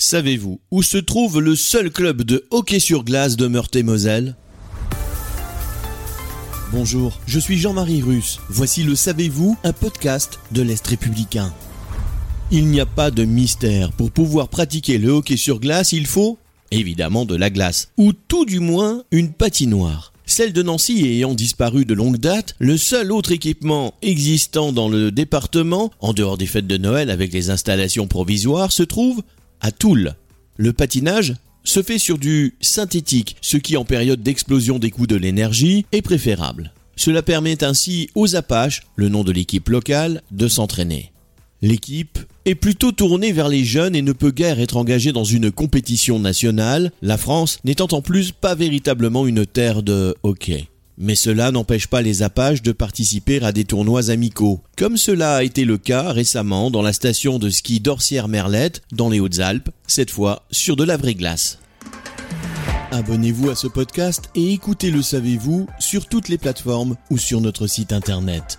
Savez-vous où se trouve le seul club de hockey sur glace de Meurthe-et-Moselle? Bonjour, je suis Jean-Marie Russe. Voici le Savez-vous, un podcast de l'Est républicain. Il n'y a pas de mystère. Pour pouvoir pratiquer le hockey sur glace, il faut évidemment de la glace, ou tout du moins une patinoire. Celle de Nancy ayant disparu de longue date, le seul autre équipement existant dans le département, en dehors des fêtes de Noël avec les installations provisoires, se trouve à Toul. Le patinage se fait sur du synthétique, ce qui en période d'explosion des coûts de l'énergie est préférable. Cela permet ainsi aux Apaches, le nom de l'équipe locale, de s'entraîner. L'équipe est plutôt tournée vers les jeunes et ne peut guère être engagée dans une compétition nationale, la France n'étant en plus pas véritablement une terre de hockey. Mais cela n'empêche pas les Apaches de participer à des tournois amicaux, comme cela a été le cas récemment dans la station de ski d'Orsières-Merlette, dans les Hautes-Alpes, cette fois sur de la vraie glace. Abonnez-vous à ce podcast et écoutez Le Savez-vous sur toutes les plateformes ou sur notre site internet.